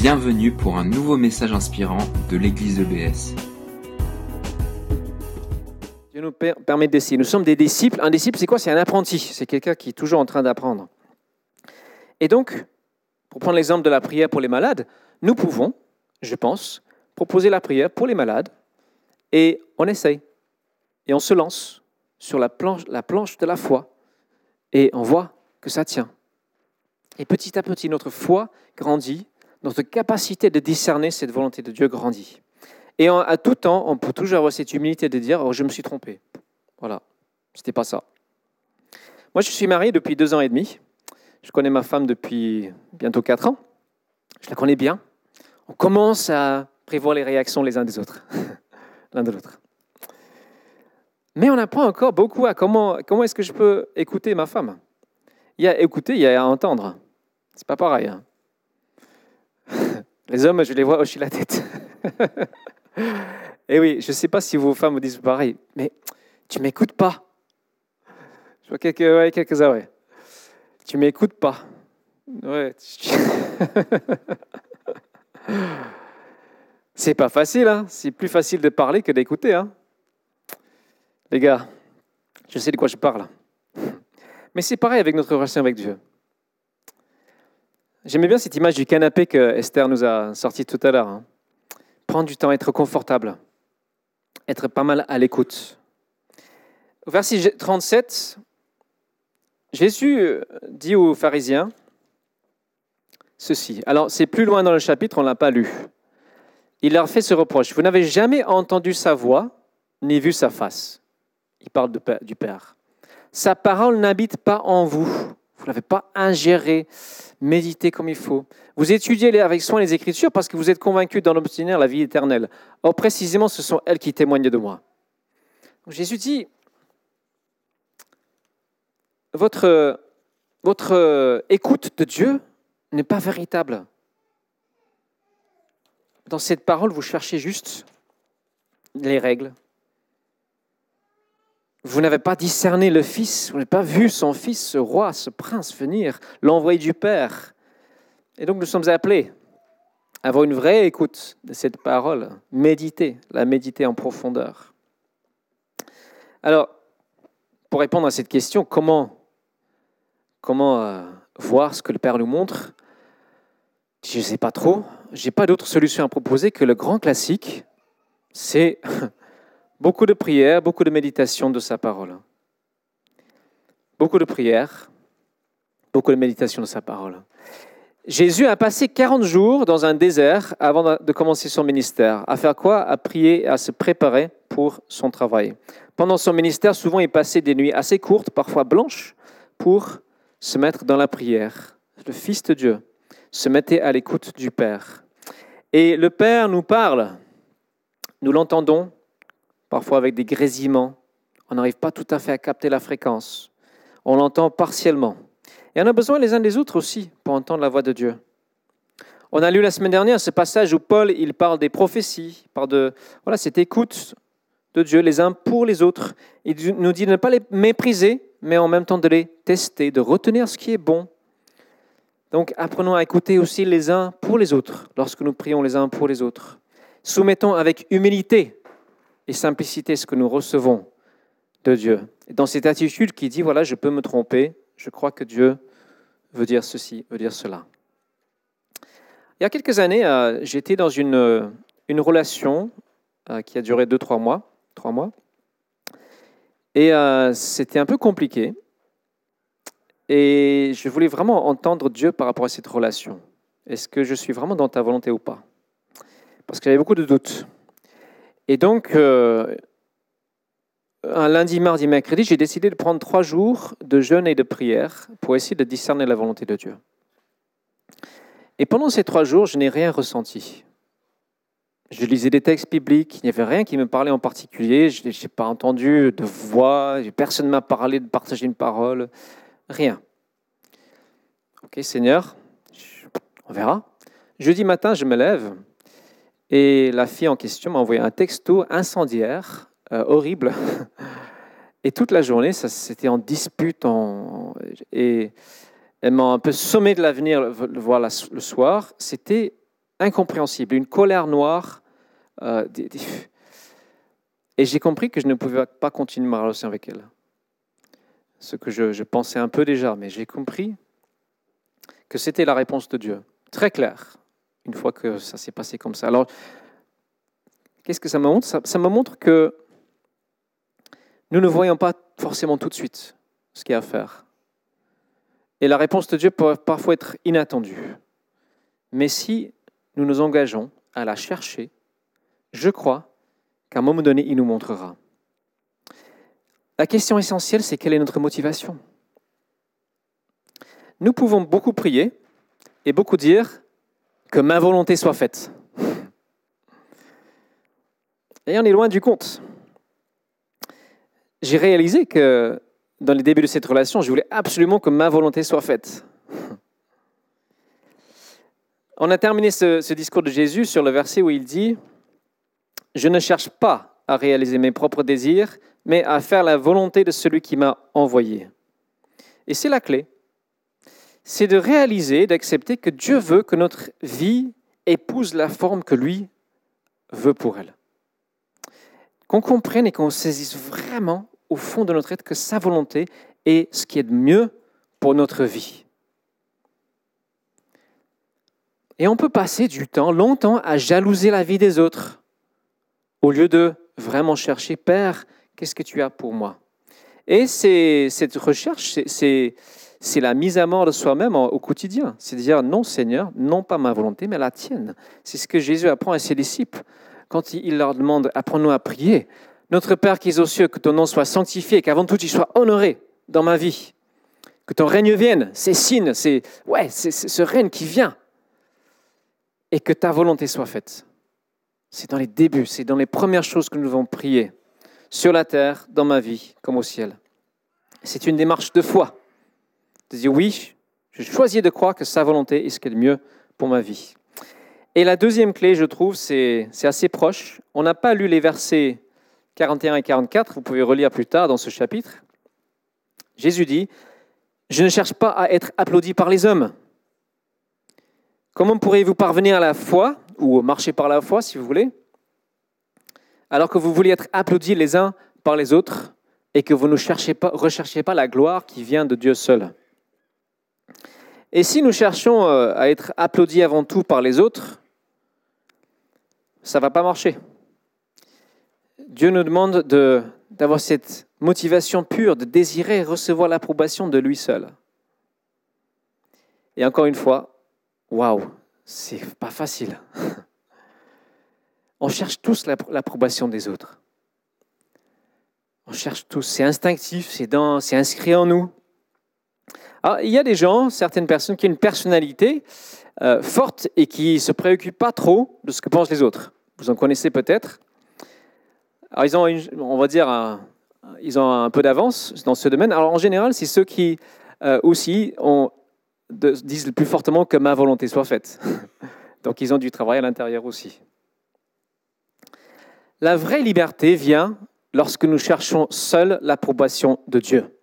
Bienvenue pour un nouveau message inspirant de l'église EBS. Dieu nous per- permet d'essayer. Nous sommes des disciples. Un disciple, c'est quoi? C'est un apprenti. C'est quelqu'un qui est toujours en train d'apprendre. Et donc, pour prendre l'exemple de la prière pour les malades, nous pouvons, je pense, proposer la prière pour les malades et on essaye. Et on se lance sur la planche, la planche de la foi et on voit que ça tient. Et petit à petit, notre foi grandit, notre capacité de discerner cette volonté de Dieu grandit. Et à tout temps, on peut toujours avoir cette humilité de dire oh, Je me suis trompé. Voilà, c'était pas ça. Moi, je suis marié depuis deux ans et demi. Je connais ma femme depuis bientôt quatre ans. Je la connais bien. On commence à prévoir les réactions les uns des autres, l'un. Mais on apprend encore beaucoup à comment, comment est-ce que je peux écouter ma femme. Il y a écouter, il y a à entendre. C'est pas pareil. hein. Les hommes, je les vois hocher la tête. Et oui, je ne sais pas si vos femmes vous disent pareil, mais tu m'écoutes pas. Je vois quelques, ouais, quelques-uns, ouais. Tu m'écoutes pas. Ouais. C'est pas facile, hein. C'est plus facile de parler que d'écouter, hein. Les gars, je sais de quoi je parle. Mais c'est pareil avec notre relation avec Dieu. J'aimais bien cette image du canapé que Esther nous a sorti tout à l'heure. hein. Prendre du temps, être confortable, être pas mal à l'écoute. Au verset 37, Jésus dit aux pharisiens ceci. Alors, c'est plus loin dans le chapitre, on ne l'a pas lu. Il leur fait ce reproche. Vous n'avez jamais entendu sa voix, ni vu sa face. Il parle du Père. Sa parole n'habite pas en vous. Vous ne l'avez pas ingéré, médité comme il faut. Vous étudiez avec soin les Écritures parce que vous êtes convaincus dans l'obtenir la vie éternelle. Or, précisément, ce sont elles qui témoignent de moi. Jésus dit, votre, votre écoute de Dieu n'est pas véritable. Dans cette parole, vous cherchez juste les règles. Vous n'avez pas discerné le Fils, vous n'avez pas vu son Fils, ce roi, ce prince venir, l'envoyé du Père. Et donc nous sommes appelés à avoir une vraie écoute de cette parole, méditer, la méditer en profondeur. Alors, pour répondre à cette question, comment, comment euh, voir ce que le Père nous montre? Je ne sais pas trop. Je n'ai pas d'autre solution à proposer que le grand classique, c'est beaucoup de prières, beaucoup de méditation de sa parole. Beaucoup de prières, beaucoup de méditation de sa parole. Jésus a passé 40 jours dans un désert avant de commencer son ministère. À faire quoi? À prier, à se préparer pour son travail. Pendant son ministère, souvent, il passait des nuits assez courtes, parfois blanches, pour se mettre dans la prière. Le Fils de Dieu se mettait à l'écoute du Père. Et le Père nous parle. Nous l'entendons, parfois avec des grésillements. On n'arrive pas tout à fait à capter la fréquence. On l'entend partiellement. Et on a besoin les uns des autres aussi pour entendre la voix de Dieu. On a lu la semaine dernière ce passage où Paul il parle des prophéties, parle de voilà, cette écoute de Dieu les uns pour les autres. Il nous dit de ne pas les mépriser, mais en même temps de les tester, de retenir ce qui est bon. Donc apprenons à écouter aussi les uns pour les autres lorsque nous prions les uns pour les autres. Soumettons avec humilité et simplicité ce que nous recevons de Dieu. Et dans cette attitude qui dit, voilà, je peux me tromper, je crois que Dieu veut dire ceci, veut dire cela. Il y a quelques années, euh, j'étais dans une, euh, une relation euh, qui a duré deux, trois mois. Trois mois. Et c'était un peu compliqué. Et je voulais vraiment entendre Dieu par rapport à cette relation. Est-ce que je suis vraiment dans ta volonté ou pas? Parce que j'avais beaucoup de doutes. Et donc, euh, un lundi, mardi, mercredi, j'ai décidé de prendre trois jours de jeûne et de prière pour essayer de discerner la volonté de Dieu. Et pendant ces trois jours, je n'ai rien ressenti. Je lisais des textes bibliques, il n'y avait rien qui me parlait en particulier, je n'ai pas entendu de voix, personne ne m'a parlé de partager une parole, rien. Ok Seigneur, on verra. Jeudi matin, je me lève et la fille en question m'a envoyé un texto incendiaire, euh, horrible. Et toute la journée, ça c'était en dispute, et elle m'a un peu sommé de l'avenir le voir le soir. C'était incompréhensible, une colère noire. Euh, et j'ai compris que je ne pouvais pas continuer ma relation avec elle. Ce que je, pensais un peu déjà, mais j'ai compris que c'était la réponse de Dieu. Très clair, une fois que ça s'est passé comme ça. Alors, qu'est-ce que ça me montre? Ça me montre que nous ne voyons pas forcément tout de suite ce qu'il y a à faire. Et la réponse de Dieu peut parfois être inattendue. Mais si nous nous engageons à la chercher, je crois qu'à un moment donné, il nous montrera. La question essentielle, c'est quelle est notre motivation? Nous pouvons beaucoup prier et beaucoup dire que ma volonté soit faite. Et on est loin du compte. J'ai réalisé que dans les débuts de cette relation, je voulais absolument que ma volonté soit faite. On a terminé ce, discours de Jésus sur le verset où il dit, Je ne cherche pas à réaliser mes propres désirs, mais à faire la volonté de celui qui m'a envoyé. Et c'est la clé. C'est de réaliser, d'accepter que Dieu veut que notre vie épouse la forme que lui veut pour elle. Qu'on comprenne et qu'on saisisse vraiment au fond de notre être que sa volonté est ce qui est de mieux pour notre vie. Et on peut passer du temps, longtemps, à jalouser la vie des autres, au lieu de vraiment chercher, Père, qu'est-ce que tu as pour moi? Et cette recherche, c'est la mise à mort de soi-même au quotidien. C'est dire, non Seigneur, non pas ma volonté, mais la tienne. C'est ce que Jésus apprend à ses disciples quand il leur demande, apprends-nous à prier. Notre Père qui es aux cieux, que ton nom soit sanctifié, qu'avant tout tu sois honoré dans ma vie. Que ton règne vienne, c'est signe, c'est ouais, c'est ce règne qui vient. Et que ta volonté soit faite. C'est dans les débuts, c'est dans les premières choses que nous devons prier, sur la terre, dans ma vie, comme au ciel. C'est une démarche de foi. De dire oui, je choisis de croire que sa volonté est ce qui est le mieux pour ma vie. Et la deuxième clé, je trouve, c'est assez proche. On n'a pas lu les versets 41 et 44, vous pouvez relire plus tard dans ce chapitre, Jésus dit, Je ne cherche pas à être applaudi par les hommes. Comment pourriez-vous parvenir à la foi, ou marcher par la foi si vous voulez, alors que vous voulez être applaudis les uns par les autres et que vous ne cherchez pas, recherchez pas la gloire qui vient de Dieu seul? Et si nous cherchons euh, à être applaudis avant tout par les autres, ça ne va pas marcher. Dieu nous demande d'avoir cette motivation pure, de désirer recevoir l'approbation de lui seul. Et encore une fois, waouh, c'est pas facile. On cherche tous l'approbation des autres. On cherche tous, c'est instinctif, c'est inscrit en nous. Alors, il y a des gens, certaines personnes qui ont une personnalité euh, forte et qui ne se préoccupent pas trop de ce que pensent les autres. Vous en connaissez peut-être. Ils ont, on va dire, un, ils ont un peu d'avance dans ce domaine. Alors, en général, c'est ceux qui euh, aussi disent le plus fortement que ma volonté soit faite. Donc, ils ont du travail à l'intérieur aussi. La vraie liberté vient lorsque nous cherchons seul l'approbation de Dieu.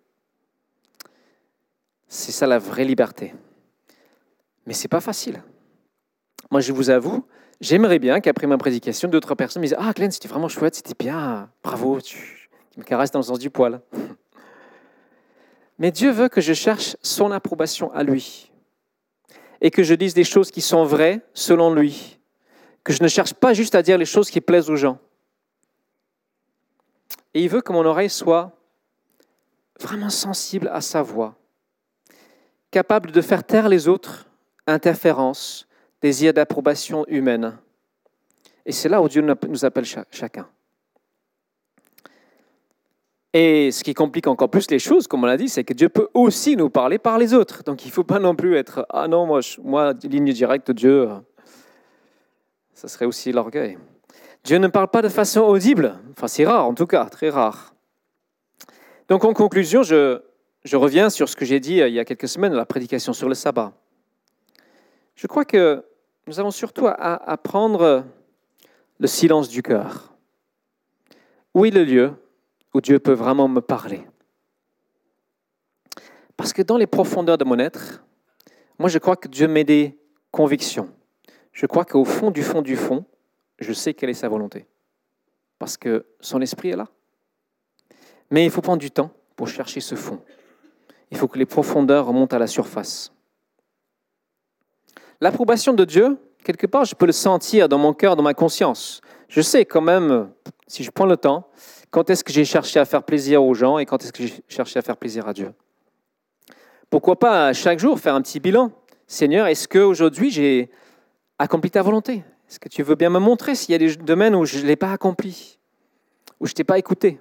C'est ça la vraie liberté. Mais ce n'est pas facile. Moi, je vous avoue, J'aimerais bien qu'après ma prédication, d'autres personnes me disent Ah, Glenn, c'était vraiment chouette, c'était bien, bravo, tu, me caresses dans le sens du poil. Mais Dieu veut que je cherche son approbation à lui et que je dise des choses qui sont vraies selon lui, que je ne cherche pas juste à dire les choses qui plaisent aux gens. Et il veut que mon oreille soit vraiment sensible à sa voix, capable de faire taire les autres interférences désir d'approbation humaine. Et c'est là où Dieu nous appelle chacun. Et ce qui complique encore plus les choses, comme on l'a dit, c'est que Dieu peut aussi nous parler par les autres. Donc il ne faut pas non plus être Ah non, moi, moi ligne directe, Dieu, ça serait aussi l'orgueil. Dieu ne parle pas de façon audible. Enfin, c'est rare en tout cas, très rare. Donc en conclusion, je, je reviens sur ce que j'ai dit euh, il y a quelques semaines, la prédication sur le sabbat. Je crois que nous avons surtout à apprendre le silence du cœur. Où est le lieu où Dieu peut vraiment me parler? Parce que dans les profondeurs de mon être, moi je crois que Dieu met des convictions. je crois qu'au fond du fond du fond, je sais quelle est sa volonté. Parce que son esprit est là. Mais il faut prendre du temps pour chercher ce fond. Il faut que les profondeurs remontent à la surface. L'approbation de Dieu, quelque part, je peux le sentir dans mon cœur, dans ma conscience. Je sais quand même, si je prends le temps, quand est-ce que j'ai cherché à faire plaisir aux gens et quand est-ce que j'ai cherché à faire plaisir à Dieu. Pourquoi pas chaque jour faire un petit bilan Seigneur, est-ce qu'aujourd'hui j'ai accompli ta volonté? Est-ce que tu veux bien me montrer s'il y a des domaines où je ne l'ai pas accompli, où je ne t'ai pas écouté?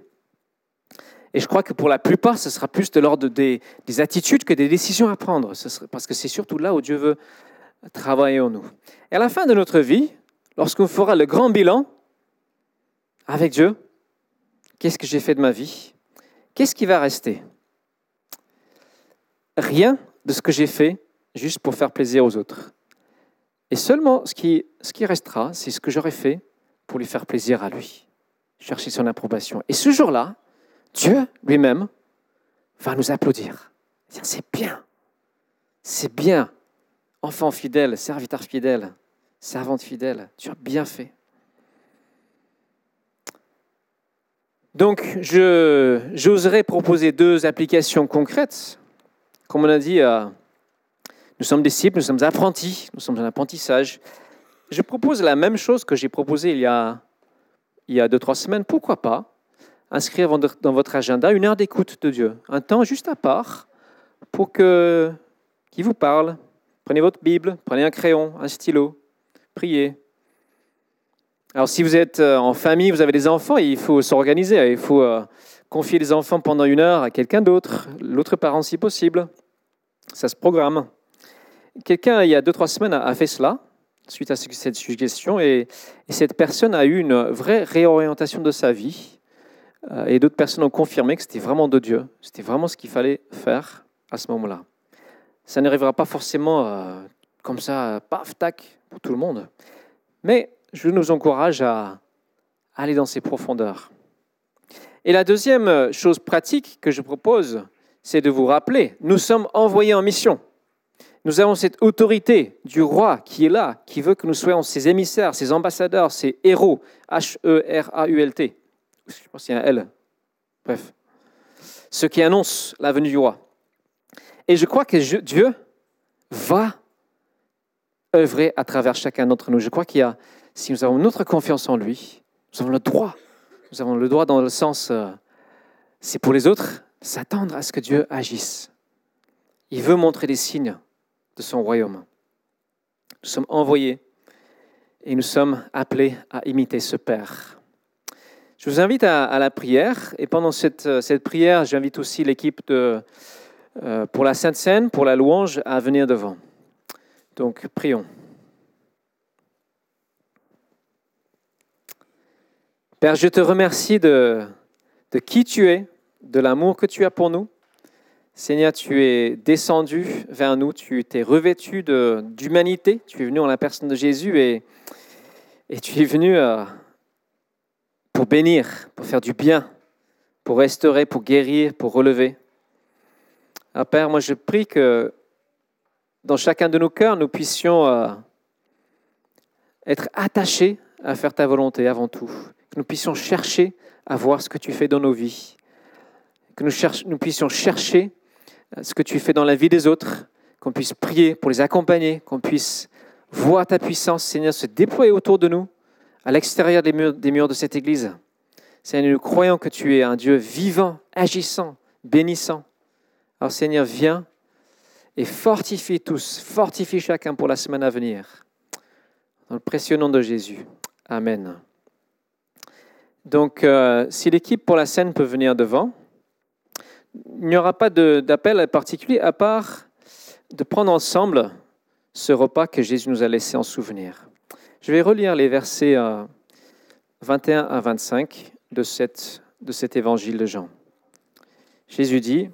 Et je crois que pour la plupart, ce sera plus de l'ordre des, attitudes que des décisions à prendre, parce que c'est surtout là où Dieu veut travailler en nous. Et à la fin de notre vie, lorsqu'on fera le grand bilan avec Dieu, qu'est-ce que j'ai fait de ma vie? Qu'est-ce qui va rester? Rien de ce que j'ai fait juste pour faire plaisir aux autres. Et seulement ce qui, ce qui restera, c'est ce que j'aurais fait pour lui faire plaisir à lui, chercher son approbation. Et ce jour-là, Dieu lui-même va nous applaudir. C'est bien, c'est bien, enfant fidèle, serviteur fidèle, servante fidèle, tu as bien fait. Donc, j'oserais proposer deux applications concrètes. Comme on a dit, euh, nous sommes disciples, nous sommes apprentis, nous sommes en apprentissage. Je propose la même chose que j'ai proposé il y a, il y a deux, trois semaines. Pourquoi pas inscrire dans votre agenda une heure d'écoute de Dieu, un temps juste à part pour que qui vous parle. Prenez votre Bible, prenez un crayon, un stylo, priez. Alors si vous êtes euh, en famille, vous avez des enfants, il faut s'organiser, il faut euh, confier les enfants pendant une heure à quelqu'un d'autre, l'autre parent si possible. Ça se programme. Quelqu'un, il y a deux, trois semaines, a fait cela, suite à cette suggestion, et, cette personne a eu une vraie réorientation de sa vie. Euh, et d'autres personnes ont confirmé que c'était vraiment de Dieu. C'était vraiment ce qu'il fallait faire à ce moment-là. Ça n'arrivera pas forcément euh, comme ça, paf, tac, pour tout le monde. Mais je nous encourage à aller dans ces profondeurs. Et la deuxième chose pratique que je propose, c'est de vous rappeler, nous sommes envoyés en mission. Nous avons cette autorité du roi qui est là, qui veut que nous soyons ses émissaires, ses ambassadeurs, ses héros. H-E-R-A-U-L-T. Je pense qu'il y a un L. Bref. Ce qui annonce la venue du roi. Et je crois que Dieu va œuvrer à travers chacun d'entre nous. Je crois qu'il y a, si nous avons notre confiance en lui, nous avons le droit. Nous avons le droit dans le sens, euh, c'est pour les autres, s'attendre à ce que Dieu agisse. Il veut montrer des signes de son royaume. Nous sommes envoyés et nous sommes appelés à imiter ce Père. Je vous invite à, la prière et pendant cette, cette prière, j'invite aussi l'équipe euh, pour la Sainte Seine, pour la louange, à venir devant. Donc, prions. Père, je te remercie de, de qui tu es, de l'amour que tu as pour nous. Seigneur, tu es descendu vers nous, tu t'es revêtu d'humanité, tu es venu en la personne de Jésus et, et tu es venu euh, pour bénir, pour faire du bien, pour restaurer, pour guérir, pour relever. Ah, Père, moi je prie que dans chacun de nos cœurs, nous puissions euh, être attachés à faire ta volonté avant tout, que nous puissions chercher à voir ce que tu fais dans nos vies, que nous, nous puissions chercher ce que tu fais dans la vie des autres, qu'on puisse prier pour les accompagner, qu'on puisse voir ta puissance, Seigneur, se déployer autour de nous, à l'extérieur des murs, de cette Église. Seigneur, nous croyons que tu es un Dieu vivant, agissant, bénissant. Alors Seigneur, viens et fortifie tous, fortifie chacun pour la semaine à venir. Dans le précieux nom de Jésus. Amen. Donc, euh, si l'équipe pour la scène peut venir devant il n'y aura pas d'appel particulier à part de prendre ensemble ce repas que Jésus nous a laissé en souvenir. Je vais relire les versets 21 euh, à 25 de, cet évangile de Jean. Jésus dit,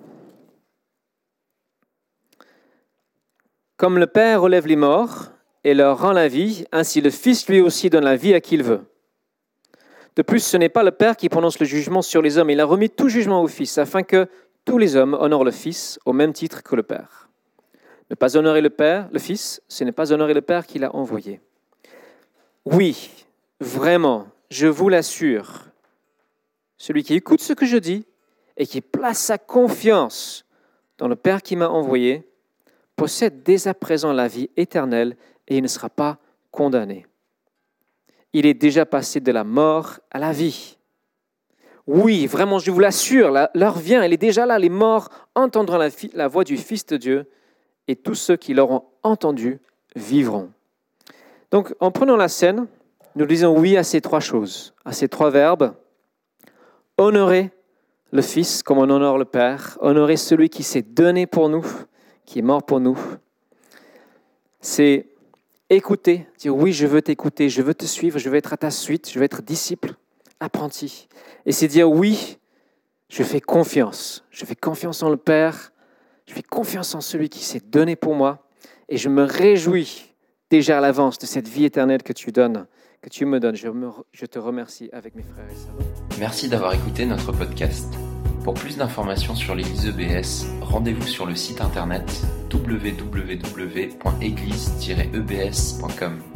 Comme le Père relève les morts et leur rend la vie, ainsi le Fils lui aussi donne la vie à qui il veut. De plus, ce n'est pas le Père qui prononce le jugement sur les hommes, il a remis tout jugement au Fils, afin que tous les hommes honorent le Fils au même titre que le Père. Ne pas honorer le Père, le Fils, ce n'est pas honorer le Père qui l'a envoyé. Oui, vraiment, je vous l'assure, celui qui écoute ce que je dis et qui place sa confiance dans le Père qui m'a envoyé, possède dès à présent la vie éternelle et il ne sera pas condamné. Il est déjà passé de la mort à la vie. Oui, vraiment, je vous l'assure, l'heure vient, elle est déjà là. Les morts entendront la, voix du Fils de Dieu et tous ceux qui l'auront entendu vivront. Donc, en prenant la scène, nous disons oui à ces trois choses, à ces trois verbes. Honorer le Fils comme on honore le Père, honorer celui qui s'est donné pour nous, qui est mort pour nous. C'est écouter, dire oui, je veux t'écouter, je veux te suivre, je veux être à ta suite, je veux être disciple, apprenti. Et c'est dire oui, je fais confiance, je fais confiance en le Père, je fais confiance en celui qui s'est donné pour moi, et je me réjouis déjà à l'avance de cette vie éternelle que tu donnes, que tu me donnes. Je, je te remercie avec mes frères et sœurs. Merci d'avoir écouté notre podcast. Pour plus d'informations sur l'Église EBS, rendez-vous sur le site internet www.église-ebs.com.